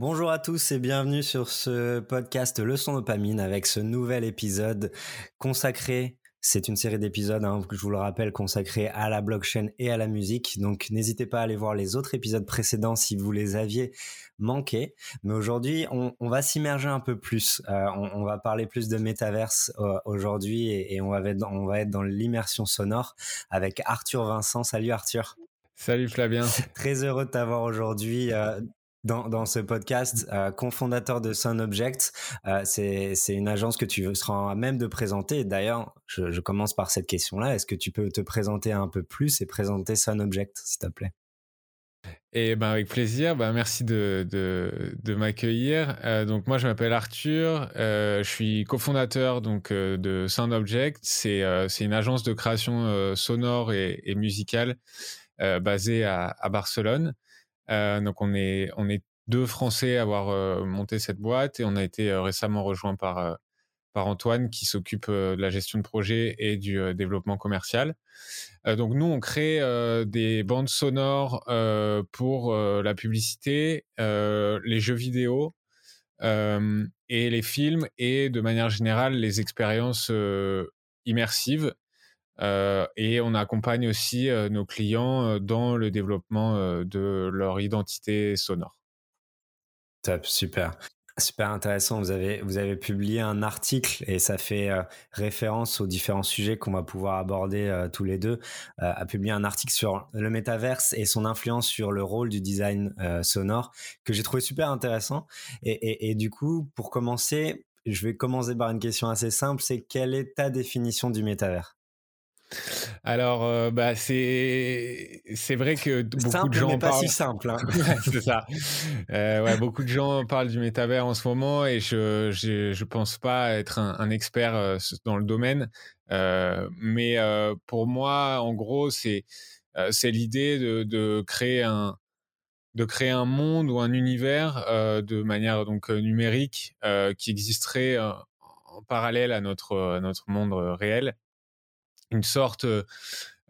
Bonjour à tous et bienvenue sur ce podcast Leçon dopamine avec ce nouvel épisode consacré, c'est une série d'épisodes, hein, je vous le rappelle, consacrés à la blockchain et à la musique. Donc n'hésitez pas à aller voir les autres épisodes précédents si vous les aviez manqués. Mais aujourd'hui, on, va s'immerger un peu plus. Euh, on, va parler plus de métaverse euh, aujourd'hui et, on, va être dans, on va être dans l'immersion sonore avec Arthur Vincent. Salut Arthur. Salut Flavien. Très heureux de t'avoir aujourd'hui. Euh, dans, ce podcast, euh, cofondateur de Sun Object. Euh, c'est une agence que tu seras à même de présenter. D'ailleurs, je, commence par cette question-là. Est-ce que tu peux te présenter un peu plus et présenter Sun Object, s'il te plaît? Et ben avec plaisir, ben merci de, de, m'accueillir. Euh, donc moi je m'appelle Arthur, je suis cofondateur donc de Sound Object. C'est une agence de création sonore et, musicale basée à Barcelone. Euh, donc on est on est deux Français à avoir monté cette boîte et on a été récemment rejoint par par Antoine qui s'occupe de la gestion de projet et du développement commercial. donc nous, on crée des bandes sonores pour la publicité, les jeux vidéo et les films et de manière générale les expériences immersives euh, et on accompagne aussi euh, nos clients euh, dans le développement de leur identité sonore. Top, super. Super intéressant. Vous avez, vous avez publié un article et ça fait référence aux différents sujets qu'on va pouvoir aborder tous les deux. a publié un article sur le métaverse et son influence sur le rôle du design sonore que j'ai trouvé super intéressant. Et, et, et, du coup, pour commencer, je vais commencer par une question assez simple. C'est quelle est ta définition du métavers? Alors, euh, bah, c'est c'est vrai que beaucoup de gens mais pas si simple. Hein. c'est ça. Euh, ouais, beaucoup de gens parlent du métavers en ce moment et je je, je pense pas être un, un, expert euh, dans le domaine. Euh, mais pour moi, en gros, c'est c'est l'idée de, de créer un de créer un monde ou un univers de manière donc numérique qui existerait en parallèle à notre à notre monde réel une sorte. Euh,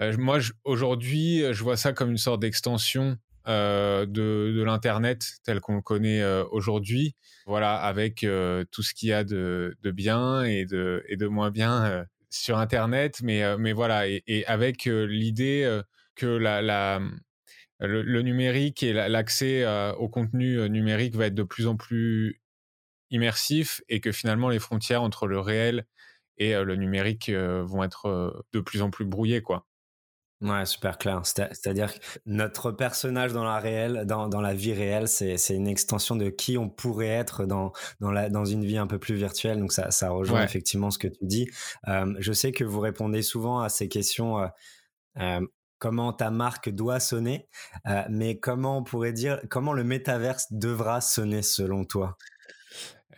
euh, moi, aujourd'hui, je vois ça comme une sorte d'extension euh, de, l'internet tel qu'on le connaît euh, aujourd'hui. Voilà, avec euh, tout ce qu'il y a de, de, bien et de, et de moins bien sur internet, mais, mais voilà, et, avec l'idée que la, le, numérique et l'accès au contenu numérique va être de plus en plus immersif et que finalement les frontières entre le réel et le numérique vont être de plus en plus brouillés, quoi. Ouais, super clair. C'est-à-dire que notre personnage dans la réelle, dans, dans la vie réelle, c'est, c'est une extension de qui on pourrait être dans, dans, la, dans une vie un peu plus virtuelle. Donc ça, ça rejoint ouais. effectivement ce que tu dis. Euh, je sais que vous répondez souvent à ces questions. Euh, euh, comment ta marque doit sonner, mais comment on pourrait dire, comment le métaverse devra sonner selon toi?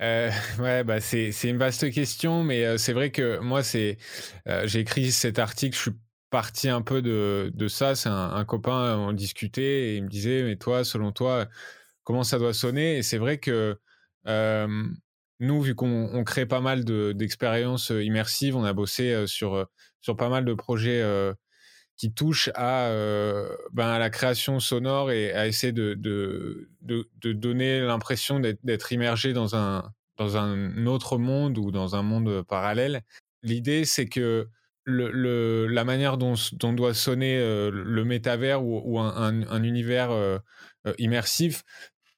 Euh, ouais, bah c'est une vaste question, mais euh, c'est vrai que moi c'est euh, j'ai écrit cet article, je suis parti un peu de de ça. C'est un, copain, on discutait et il me disait mais toi, selon toi, comment ça doit sonner? Et c'est vrai que nous, vu qu'on on crée pas mal de d'expériences immersives, on a bossé sur sur pas mal de projets qui touche à, euh, ben, à la création sonore et à essayer de, de, de, donner l'impression d'être immergé dans un, dans un autre monde ou dans un monde parallèle. L'idée, c'est que le, le, la manière dont, dont doit sonner euh, le métavers ou, ou un, un, un, univers euh, immersif,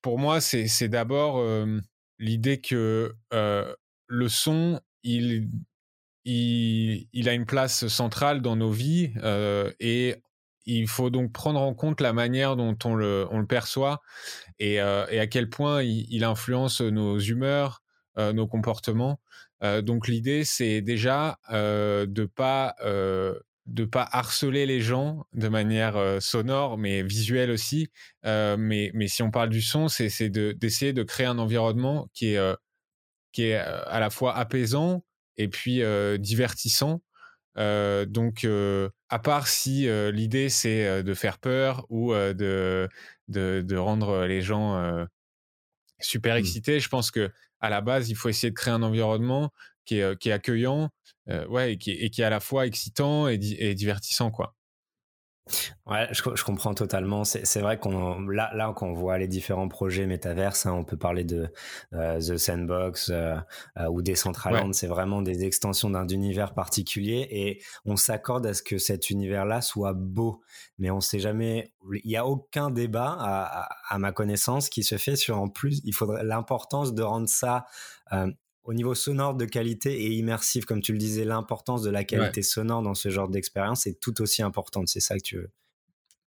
pour moi, c'est d'abord l'idée que le son, il il, a une place centrale dans nos vies euh, et il faut donc prendre en compte la manière dont on le, perçoit et, euh, et, à quel point il, influence nos humeurs, euh, nos comportements. Donc l'idée, c'est déjà de pas de pas harceler les gens de manière sonore, mais visuelle aussi. mais, mais si on parle du son, c'est d'essayer de, de créer un environnement qui est qui est à la fois apaisant, et puis divertissant. Euh, donc, euh, à part si euh, l'idée c'est de faire peur ou de, de, de rendre les gens super mmh. excités, mmh. je pense que à la base il faut essayer de créer un environnement qui est, qui est accueillant, ouais, et qui, et qui est à la fois excitant et, et divertissant, quoi. Ouais, je, je comprends totalement. C'est vrai qu'on là, là, quand on voit les différents projets métaverses, hein, on peut parler de euh, The Sandbox euh, euh, ou Decentraland. Ouais. C'est vraiment des extensions d'un univers particulier et on s'accorde à ce que cet univers-là soit beau. Mais on sait jamais. Il n'y a aucun débat, à, à, à, ma connaissance, qui se fait sur en plus. Il faudrait l'importance de rendre ça euh, au niveau sonore de qualité et immersif, comme tu le disais, l'importance de la qualité ouais. sonore dans ce genre d'expérience est tout aussi importante. C'est ça que tu veux.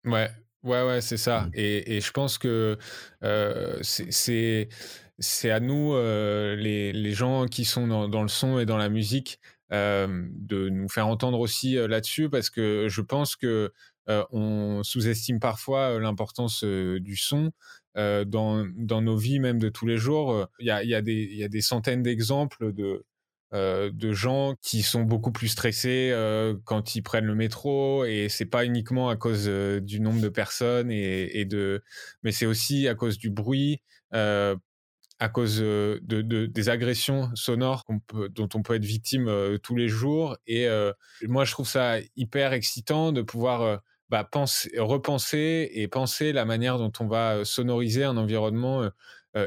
Ouais, ouais, ouais, c'est ça. Mmh. Et, et, je pense que euh, c'est c'est à nous, euh, les, les, gens qui sont dans, dans, le son et dans la musique, euh, de nous faire entendre aussi là-dessus, parce que je pense que on sous-estime parfois l'importance du son. Euh, dans, dans, nos vies même de tous les jours. Il y a, y a, des, y a des centaines d'exemples de, euh, de gens qui sont beaucoup plus stressés euh, quand ils prennent le métro et c'est pas uniquement à cause du nombre de personnes et, et de, mais c'est aussi à cause du bruit. à cause de, de, des agressions sonores dont on peut être victime tous les jours. Et moi, je trouve ça hyper excitant de pouvoir bah, penser, repenser et penser la manière dont on va sonoriser un environnement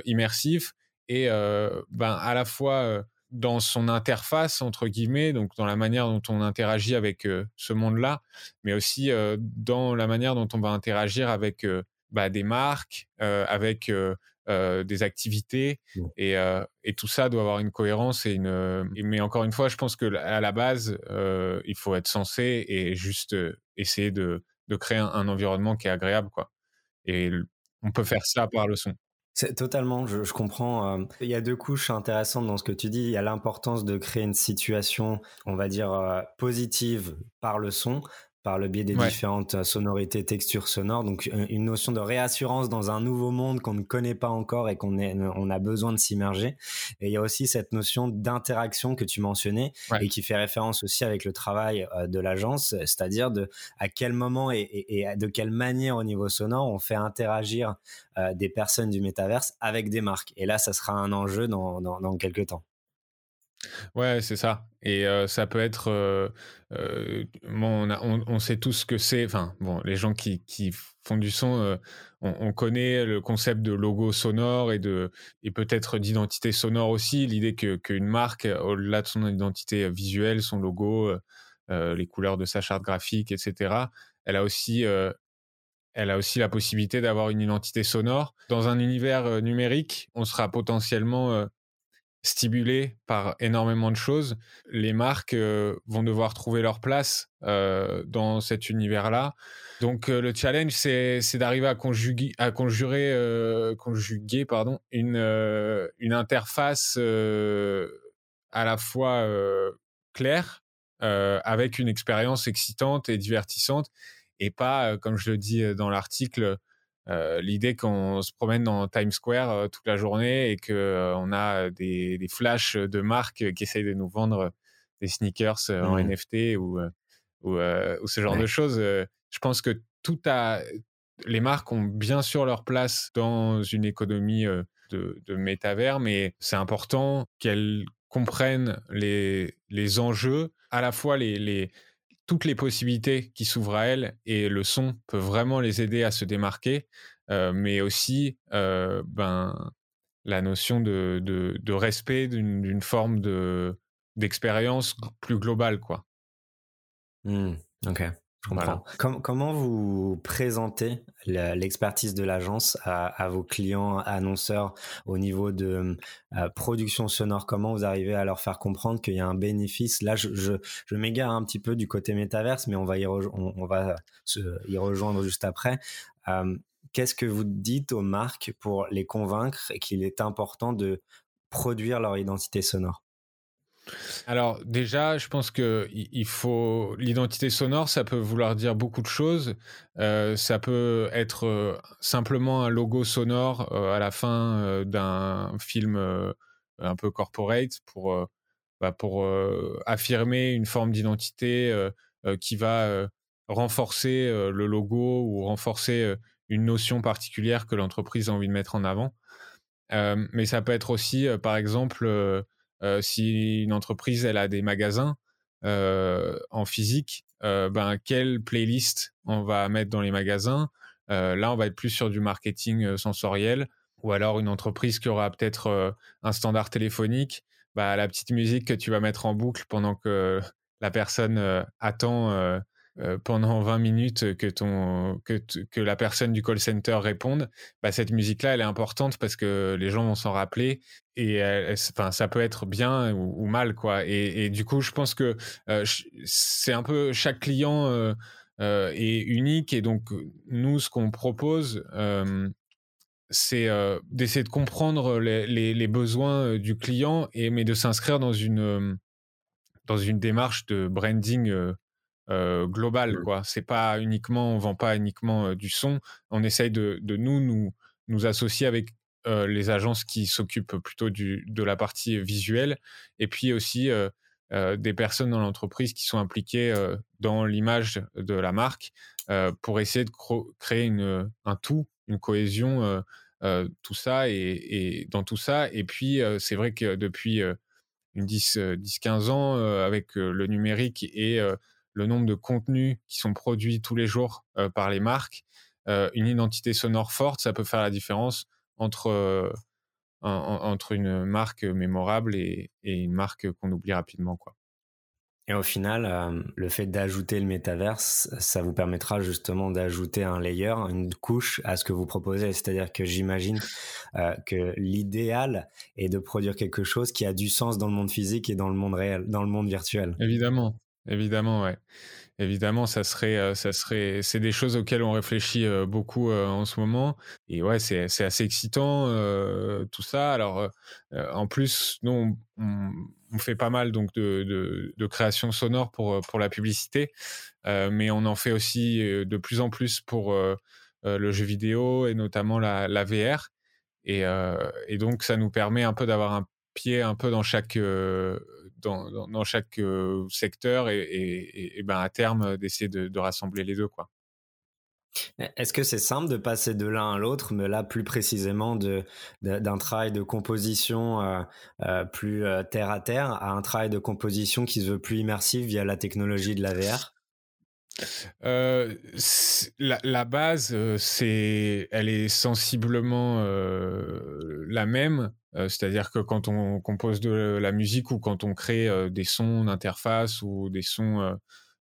immersif et ben, à la fois dans son interface entre guillemets, donc dans la manière dont on interagit avec ce monde-là, mais aussi dans la manière dont on va interagir avec euh, des marques, avec des activités, mmh. et, et, tout ça doit avoir une cohérence et une. mais encore une fois, je pense que à la base, il faut être sensé et juste essayer de, de créer un, un, environnement qui est agréable, quoi. Et on peut faire ça par le son. C'est totalement, je, je comprends. Euh, il y a deux couches intéressantes dans ce que tu dis. Il y a l'importance de créer une situation, on va dire, euh, positive par le son, par le biais des ouais. différentes euh, sonorités, textures sonores. Donc une notion de réassurance dans un nouveau monde qu'on ne connaît pas encore et qu'on on a besoin de s'immerger. Et il y a aussi cette notion d'interaction que tu mentionnais ouais. et qui fait référence aussi avec le travail euh, de l'agence, c'est-à-dire de à quel moment et, et, et, de quelle manière au niveau sonore on fait interagir euh, des personnes du métaverse avec des marques. Et là, ça sera un enjeu dans, dans, dans quelques temps. Ouais, c'est ça. Et ça peut être. On, sait tous ce que c'est. Enfin, bon, les gens qui, qui font du son, on, on, connaît le concept de logo sonore et, et peut-être d'identité sonore aussi. L'idée qu'une que marque, au-delà de son identité visuelle, son logo, les couleurs de sa charte graphique, etc., elle a aussi. elle a aussi la possibilité d'avoir une identité sonore. Dans un univers numérique, on sera potentiellement stimulés par énormément de choses, les marques euh, vont devoir trouver leur place euh, dans cet univers-là. Donc euh, le challenge, c'est, d'arriver à conjuguer, à conjurer, conjuguer pardon, une interface à la fois claire, avec une expérience excitante et divertissante, et pas, comme je le dis dans l'article, euh, l'idée qu'on se promène dans Times Square euh, toute la journée et que euh, on a des, des, flashs de marques qui essayent de nous vendre des sneakers en. NFT ou, ou, ou, ce genre ouais. de choses. je pense que tout a, les marques ont bien sûr leur place dans une économie de, de métavers, mais c'est important qu'elles comprennent les, les enjeux, à la fois les, les, toutes les possibilités qui s'ouvrent à elles et le son peut vraiment les aider à se démarquer, euh, mais aussi euh, ben, la notion de, respect d'une forme d'expérience plus globale. Quoi. Mmh. Je comprends. Voilà. Com comment vous présentez l'expertise de l'agence à, à, vos clients annonceurs au niveau de euh, production sonore? Comment vous arrivez à leur faire comprendre qu'il y a un bénéfice? Là, je, je, je m'égare un petit peu du côté métaverse, mais on va y, on, on, va se, y rejoindre juste après. Euh, Qu'est-ce que vous dites aux marques pour les convaincre qu'il est important de produire leur identité sonore? Alors déjà, je pense que il faut l'identité sonore, ça peut vouloir dire beaucoup de choses. Euh, ça peut être euh, simplement un logo sonore euh, à la fin d'un film un peu corporate pour bah, pour affirmer une forme d'identité qui va renforcer le logo ou renforcer une notion particulière que l'entreprise a envie de mettre en avant. mais ça peut être aussi, par exemple si une entreprise elle a des magasins en physique ben, quelle playlist on va mettre dans les magasins? là, on va être plus sur du marketing sensoriel ou alors une entreprise qui aura peut-être un standard téléphonique. Bah, la petite musique que tu vas mettre en boucle pendant que la personne attend pendant 20 minutes que, ton, que, que la personne du call center réponde, bah, cette musique-là, elle est importante parce que les gens vont s'en rappeler et enfin, ça peut être bien ou, mal. quoi. Et, du coup, je pense que c'est un peu chaque client est unique et donc nous, ce qu'on propose, c'est d'essayer de comprendre les, les, besoins du client et mais de s'inscrire dans une dans une démarche de branding global mmh. quoi c'est pas uniquement on vend pas uniquement du son on essaye de, de nous nous nous associer avec les agences qui s'occupent plutôt du, de la partie visuelle et puis aussi des personnes dans l'entreprise qui sont impliquées dans l'image de la marque pour essayer de créer une, un tout une cohésion tout ça et, et, dans tout ça et puis c'est vrai que depuis 10-15 ans avec le numérique et le nombre de contenus qui sont produits tous les jours par les marques, une identité sonore forte, ça peut faire la différence entre, entre une marque mémorable et, une marque qu'on oublie rapidement. Quoi. Et au final, le fait d'ajouter le métaverse, ça vous permettra justement d'ajouter un layer, une couche à ce que vous proposez. C'est-à-dire que j'imagine que l'idéal est de produire quelque chose qui a du sens dans le monde physique et dans le monde réel, dans le monde virtuel. Évidemment, évidemment, ouais. Évidemment, ça serait, ça serait, c'est des choses auxquelles on réfléchit beaucoup en ce moment. Et ouais, c'est, assez excitant tout ça. Alors, en plus, nous, on, fait pas mal donc de, de, création sonore pour pour la publicité, mais on en fait aussi de plus en plus pour le jeu vidéo et notamment la, la VR. Et, et donc, ça nous permet un peu d'avoir un pied un peu dans chaque dans, dans, chaque secteur et, et, ben à terme d'essayer de, de, rassembler les deux quoi. Est-ce que c'est simple de passer de l'un à l'autre, mais là plus précisément de, d'un travail de composition euh, euh, plus terre à terre à un travail de composition qui se veut plus immersif via la technologie de la VR euh, la, la, base, c'est, elle est sensiblement la même. C'est-à-dire que quand on compose de la musique ou quand on crée des sons d'interface ou des sons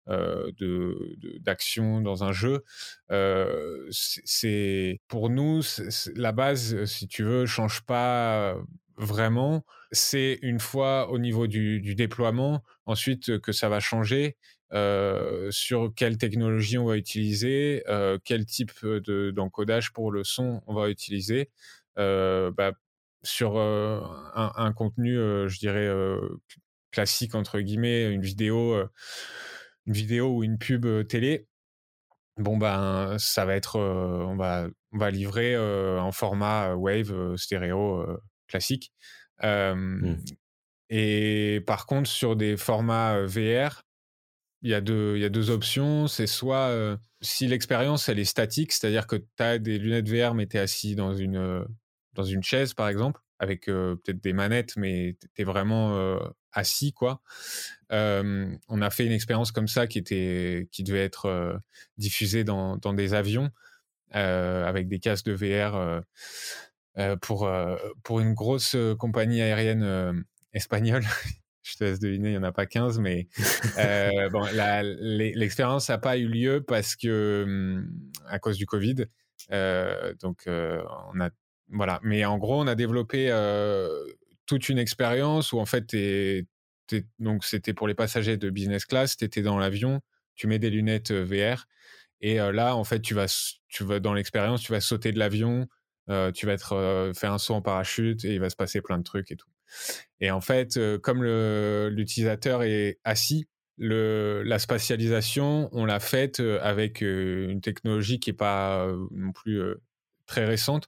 de, d'action dans un jeu, c'est pour nous la base, si tu veux, change pas vraiment. C'est une fois au niveau du, déploiement, ensuite que ça va changer. Euh, sur quelle technologie on va utiliser, euh, quel type d'encodage pour le son on va utiliser. Euh, bah, sur un, contenu, je dirais, classique, entre guillemets, une vidéo, une vidéo ou une pub télé, bon ben ça va être on va on va livrer en format wave stéréo classique mmh. et par contre sur des formats VR il y, a deux, il y a deux options. C'est soit si l'expérience elle est statique, c'est-à-dire que tu as des lunettes VR mais tu es assis dans une, dans une chaise par exemple, avec peut-être des manettes, mais tu es vraiment assis quoi. on a fait une expérience comme ça qui, était, qui devait être diffusée dans, dans, des avions avec des casques de VR pour, pour une grosse compagnie aérienne espagnole je te laisse deviner, il n'y en a pas 15, mais euh, bon, l'expérience n'a pas eu lieu parce que, à cause du Covid. Donc, on a, voilà. Mais en gros, on a développé toute une expérience où, en fait, donc c'était pour les passagers de business class, tu étais dans l'avion, tu mets des lunettes VR, et là, en fait, tu vas, dans l'expérience, tu vas sauter de l'avion, tu vas être, faire un saut en parachute, et il va se passer plein de trucs et tout. Et en fait, comme l'utilisateur est assis, le, la spatialisation, on l'a faite avec une technologie qui n'est pas non plus très récente.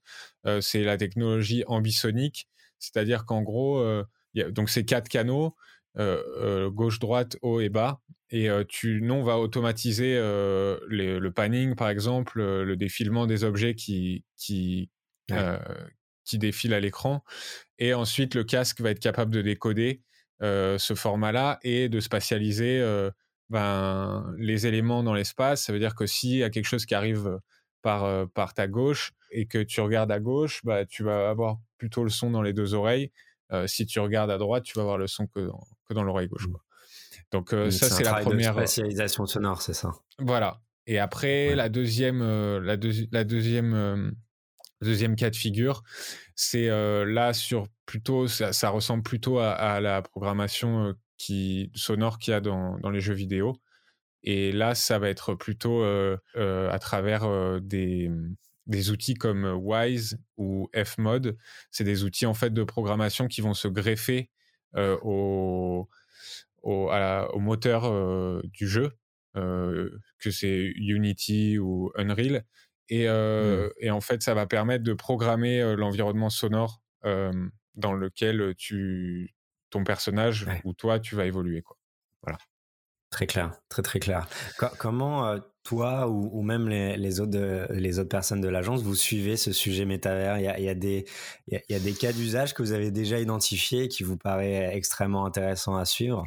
c'est la technologie ambisonique, c'est-à-dire qu'en gros, donc c'est quatre canaux, gauche, droite, haut et bas. Et tu, non, on va automatiser le panning, par exemple, le défilement des objets qui, qui, qui défilent à l'écran. Et ensuite, le casque va être capable de décoder ce format-là et de spatialiser ben, les éléments dans l'espace. Ça veut dire que s'il y a quelque chose qui arrive par, par ta gauche et que tu regardes à gauche, bah, tu vas avoir plutôt le son dans les deux oreilles. si tu regardes à droite, tu vas avoir le son que dans, que dans l'oreille gauche. Mmh. Donc ça, c'est la première. De spatialisation sonore, c'est ça? Voilà. Et après, la deuxième, la, la deuxième, deuxième cas de figure, c'est là sur plutôt, ça, ressemble plutôt à, la programmation qui sonore qu'il y a dans, dans, les jeux vidéo. Et là, ça va être plutôt à travers des, des outils comme Wise ou Fmod. C'est des outils en fait de programmation qui vont se greffer au, au, au, moteur du jeu, que c'est Unity ou Unreal. Et, mmh. et, en fait, ça va permettre de programmer l'environnement sonore dans lequel tu, ton personnage ou toi, tu vas évoluer. Quoi. Voilà. Très clair, très très clair. comment toi ou, même les, autres, les autres personnes de l'agence, vous suivez ce sujet métavers? Il y, a, des, il y a des cas d'usage que vous avez déjà identifiés qui vous paraît extrêmement intéressant à suivre?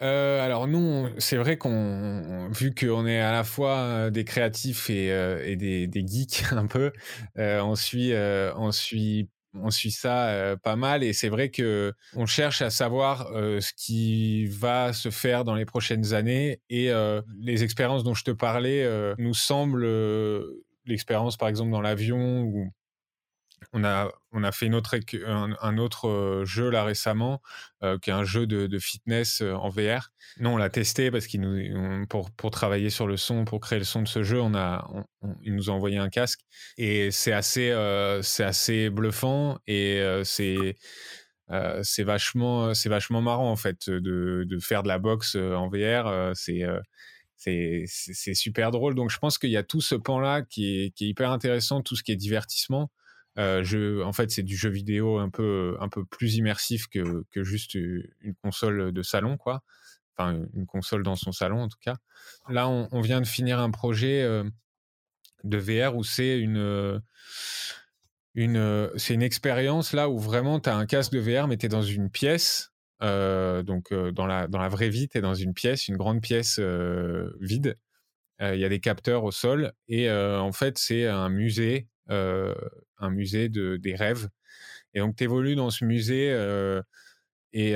Alors nous, c'est vrai qu'on, vu qu'on est à la fois des créatifs et, et des, des, geeks un peu, on suit, on suit on suit ça pas mal et c'est vrai que on cherche à savoir ce qui va se faire dans les prochaines années et les expériences dont je te parlais nous semblent l'expérience par exemple dans l'avion on a, on a fait une autre, un, autre jeu là récemment, qui est un jeu de, fitness en VR. Nous, on l'a testé parce qu'il nous, pour, pour travailler sur le son, pour créer le son de ce jeu, on a, il nous a envoyé un casque et c'est assez, assez bluffant et c'est, vachement, vachement marrant en fait de, de faire de la boxe en VR. c'est c'est super drôle. Donc, je pense qu'il y a tout ce pan-là qui est, qui est, hyper intéressant, tout ce qui est divertissement. Euh, en fait, c'est du jeu vidéo un peu, un peu plus immersif que, que juste une console de salon, quoi. Enfin, une console dans son salon, en tout cas. Là, on, vient de finir un projet euh, de VR où c'est une, une, c'est une expérience là où vraiment tu as un casque de VR, mais tu es dans une pièce. Euh, donc, dans, la, dans la vraie vie, tu es dans une pièce, une grande pièce vide. Il y a des capteurs au sol et en fait, c'est un musée un musée de, des rêves. Et donc, tu évolues dans ce musée et,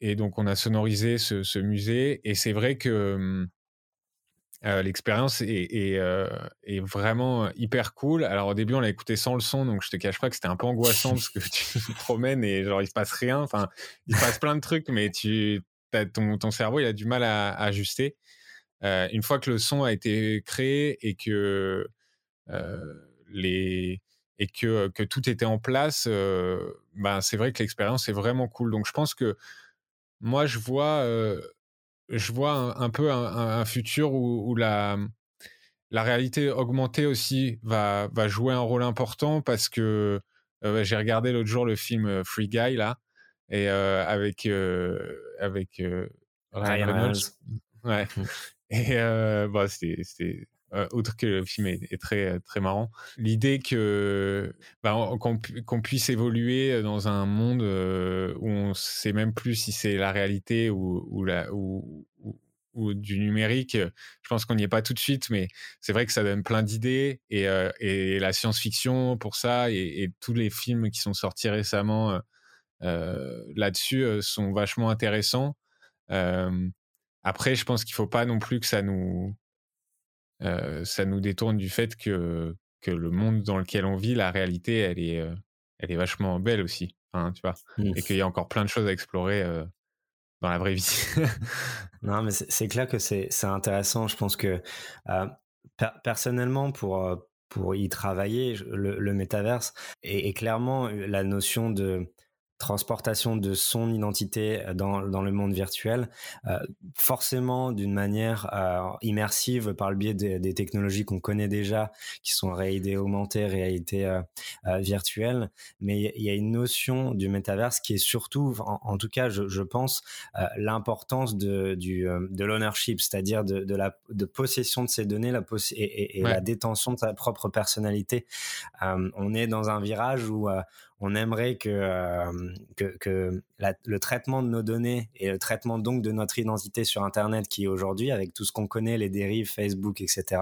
et donc, on a sonorisé ce, musée. Et c'est vrai que mmh, l'expérience est, est, vraiment hyper cool. Alors, au début, on l'a écouté sans le son, donc je te cache pas que c'était un peu angoissant parce que tu te promènes et genre, il se passe rien. Enfin, il se passe plein de trucs, mais tu, ton, ton cerveau, il a du mal à ajuster. une fois que le son a été créé et que les et que, que tout était en place, ben c'est vrai que l'expérience est vraiment cool. Donc je pense que moi je vois, je vois un, peu un, futur où, la, la réalité augmentée aussi va, va jouer un rôle important parce que j'ai regardé l'autre jour le film Free Guy là et avec avec Ryan Reynolds. Ouais. Mmh. Et bah, c'était euh, outre que le film est, très très marrant. L'idée que bah, qu'on puisse évoluer dans un monde euh, où on sait même plus si c'est la réalité ou, du numérique. Je pense qu'on n'y est pas tout de suite, mais c'est vrai que ça donne plein d'idées et, euh, la science-fiction pour ça et, tous les films qui sont sortis récemment là-dessus sont vachement intéressants. après, je pense qu'il faut pas non plus que ça nous euh, ça nous détourne du fait que, que le monde dans lequel on vit, la réalité, elle est, euh, elle est vachement belle aussi. Hein, tu vois, mmh. et qu'il y a encore plein de choses à explorer euh, dans la vraie vie. non, mais c'est clair que c'est intéressant. Je pense que personnellement, pour, pour y travailler, le, le métaverse est, clairement la notion de transportation de son identité euh, dans, dans le monde virtuel, euh, forcément d'une manière euh, immersive par le biais des technologies qu'on connaît déjà, qui sont réalité augmentée, réalité virtuelle. Mais il y a une notion du métaverse qui est surtout, en, tout cas, je, je pense, l'importance de, du, de l'ownership, c'est-à-dire de, de, la de possession de ces données la et, et, la détention de sa propre personnalité. on est dans un virage où on aimerait que, le traitement de nos données et le traitement donc de notre identité sur Internet qui aujourd'hui, avec tout ce qu'on connaît, les dérives, Facebook, etc.,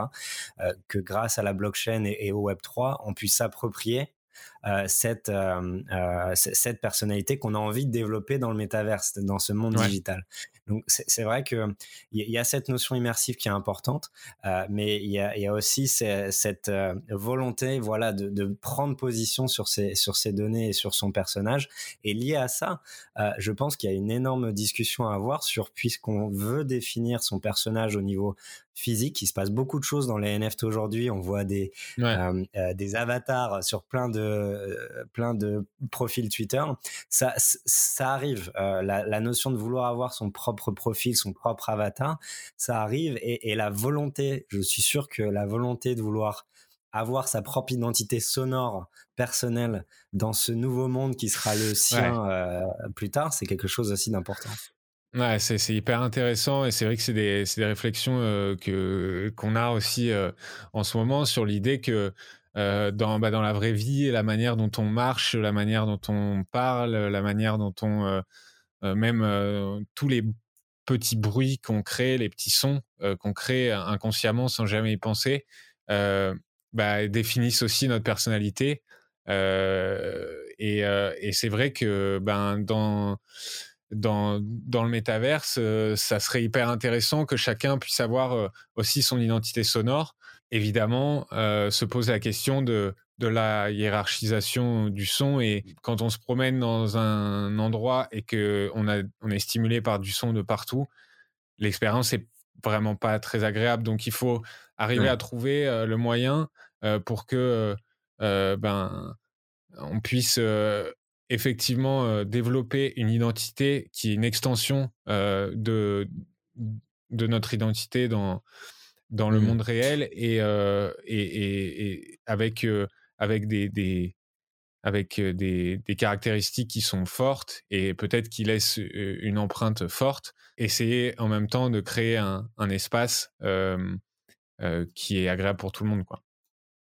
que grâce à la blockchain et, au Web3, on puisse s'approprier cette, euh, euh, cette personnalité qu'on a envie de développer dans le métaverse, dans ce monde digital. Donc c'est vrai que il y, a cette notion immersive qui est importante, mais il y a, y a, aussi cette volonté, voilà, de, de, prendre position sur ces sur ces données et sur son personnage. Et lié à ça, je pense qu'il y a une énorme discussion à avoir sur puisqu'on veut définir son personnage au niveau physique. Il se passe beaucoup de choses dans les NFT aujourd'hui. On voit des, euh, euh, des avatars sur plein de, euh, plein de profils Twitter. Ça, ça arrive. la, notion de vouloir avoir son propre profil, son propre avatar, ça arrive. Et, et la volonté, je suis sûr que la volonté de vouloir avoir sa propre identité sonore personnelle dans ce nouveau monde qui sera le sien plus tard, c'est quelque chose aussi d'important. Ouais, c'est hyper intéressant et c'est vrai que c'est des c'est des réflexions, que qu'on a aussi, en ce moment sur l'idée que, dans, bah, dans la vraie vie, la manière dont on marche, la manière dont on parle, la manière dont on, même, tous les petits bruits qu'on crée, les petits sons, qu'on crée inconsciemment sans jamais y penser, bah, définissent aussi notre personnalité. et c'est vrai que, ben, dans le métaverse, euh, ça serait hyper intéressant que chacun puisse avoir euh, aussi son identité sonore. Évidemment, euh, se pose la question de, de la hiérarchisation du son et quand on se promène dans un endroit et que on, a, on est stimulé par du son de partout, l'expérience est vraiment pas très agréable. Donc il faut arriver à trouver le moyen pour que ben on puisse effectivement euh, développer une identité qui est une extension euh, de, de notre identité dans, dans le mmh. monde réel euh, et, et, et, avec, avec, des, des avec des, des, caractéristiques qui sont fortes et peut-être qui laissent une empreinte forte. Essayer en même temps de créer un, un espace qui est agréable pour tout le monde. Quoi.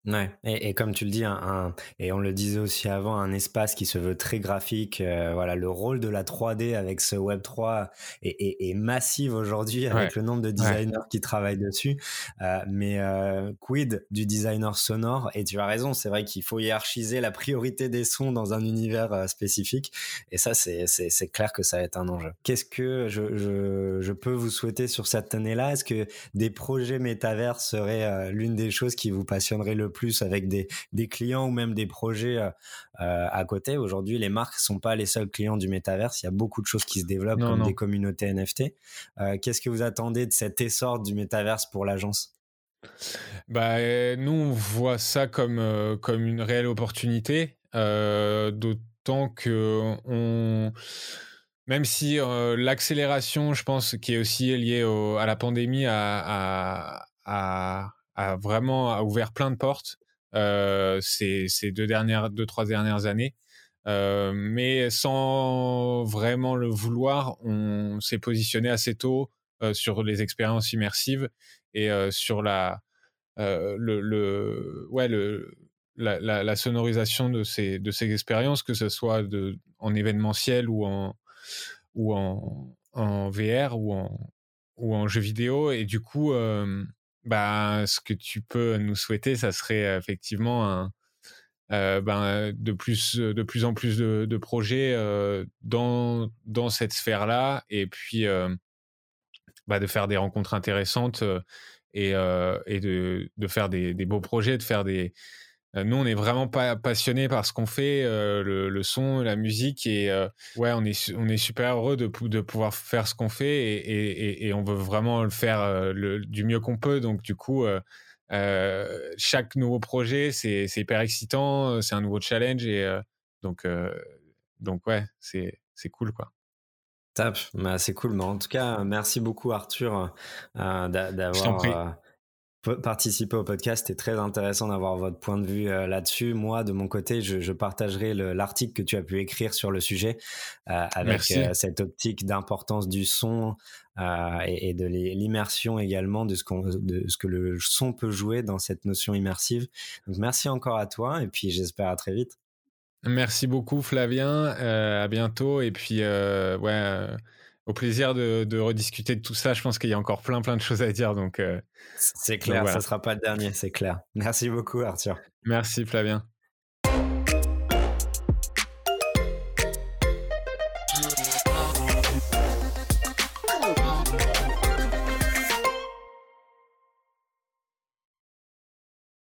Ouais, et, et, comme tu le dis, un, et on le disait aussi avant, un espace qui se veut très graphique. Euh, voilà, le rôle de la 3D avec ce Web 3 est, est, est massif aujourd'hui avec le nombre de designers qui travaillent dessus. Euh, mais euh, quid du designer sonore? Et tu as raison, c'est vrai qu'il faut hiérarchiser la priorité des sons dans un univers spécifique. Et ça, c'est clair que ça va être un enjeu. Qu'est-ce que je, je, je, peux vous souhaiter sur cette année-là? Est-ce que des projets métavers seraient l'une des choses qui vous passionnerait le plus avec des, des clients ou même des projets euh, euh, à côté. Aujourd'hui, les marques sont pas les seuls clients du métaverse. Il y a beaucoup de choses qui se développent comme des communautés NFT. Euh, qu'est-ce que vous attendez de cet essor du métaverse pour l'agence? Bah, nous, on voit ça comme, comme une réelle opportunité, d'autant que on, même si l'accélération, je pense, qui est aussi liée à la pandémie, a, a, a vraiment a ouvert plein de portes ces, ces, deux dernières, deux trois dernières années. Mais sans vraiment le vouloir, on s'est positionné assez tôt sur les expériences immersives et sur la, le, le, ouais, le, la, sonorisation de ces, de ces expériences, que ce soit de, en événementiel ou en, ou en, en VR ou en, ou en jeu vidéo. Et du coup, bah, ce que tu peux nous souhaiter, ça serait effectivement un, euh, ben, de plus de plus en plus de, projets euh, dans dans cette sphère-là, et puis euh, bah, de faire des rencontres intéressantes et, et de, de faire des, des beaux projets, de faire des nous, on est vraiment pas passionnés par ce qu'on fait, euh, le, le, son, la musique, et euh, ouais, on est on est super heureux de, de pouvoir faire ce qu'on fait, et, et, et, on veut vraiment le faire le, du mieux qu'on peut. Donc du coup, chaque nouveau projet, c'est hyper excitant, c'est un nouveau challenge, et donc donc ouais, c'est cool quoi. Top, bah, c'est cool. Mais en tout cas, merci beaucoup Arthur d'avoir participer au podcast. C'est très intéressant d'avoir votre point de vue euh, là-dessus. Moi, de mon côté, je, je partagerai l'article que tu as pu écrire sur le sujet euh, avec euh, cette optique d'importance du son et, et, de l'immersion également de ce, qu'on de ce que le son peut jouer dans cette notion immersive. Donc, merci encore à toi et puis j'espère à très vite. Merci beaucoup Flavien, à bientôt et puis ouais, au plaisir de, de, rediscuter de tout ça. Je pense qu'il y a encore plein plein de choses à dire donc. c'est clair, ça sera pas le dernier, c'est clair. Merci beaucoup Arthur. Merci Flavien.